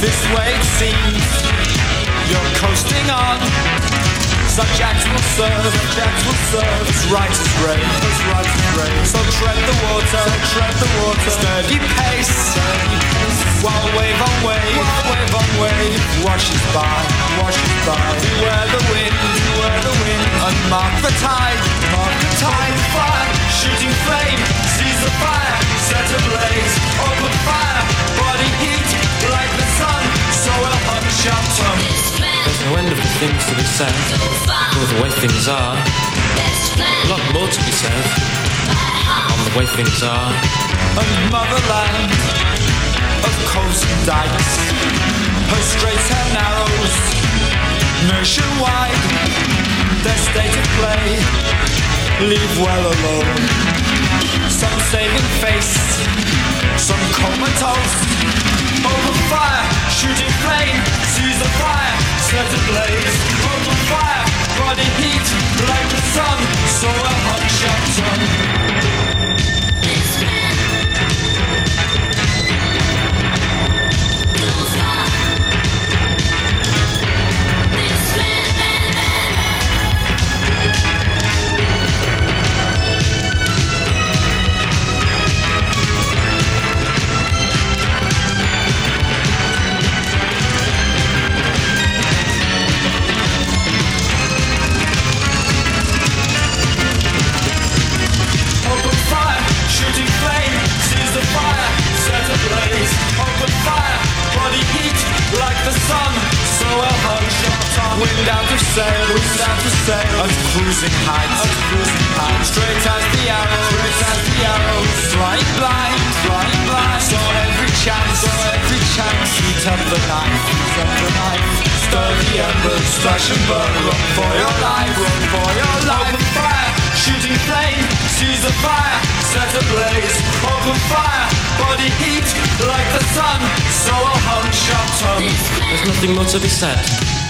This way it seems, you're coasting on. Such acts will serve, such acts will serve as right as rain, as right as rain. So tread the water, so tread the water, sturdy pace, pace. While wave on wave, while wave on wave, washes by, washes by. Beware the wind, beware the wind, and mark the tide, mark the tide. Fire, shooting flame, seize the fire, set ablaze, open fire, body heat. Like the sun. There's no end of the things to be said for the way things are. A lot more to be said on the way things are. and motherland of coast and dikes. Her straight and narrows, nationwide, their state of play, leave well alone. Some saving face, some comatose. Open fire, shooting flame, seize the fire, set ablaze. Open fire, body heat like the sun, so a hot shot of cruising heights, at cruising heights. Straight as the arrow, straight as the arrow. Flying blind, flying blind. Saw every chance, saw every chance. Heat up the knife, heat up the knife. Stir the embers, slash and burn. Run for your life, run for your life. Open fire, shooting flame, seize the fire, set ablaze, open fire, body heat like the sun, so a hunch up tongue. There's nothing more to be said.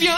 The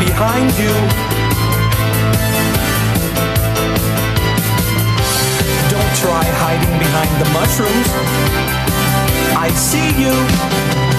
behind you. Don't try hiding behind the mushrooms. I see you.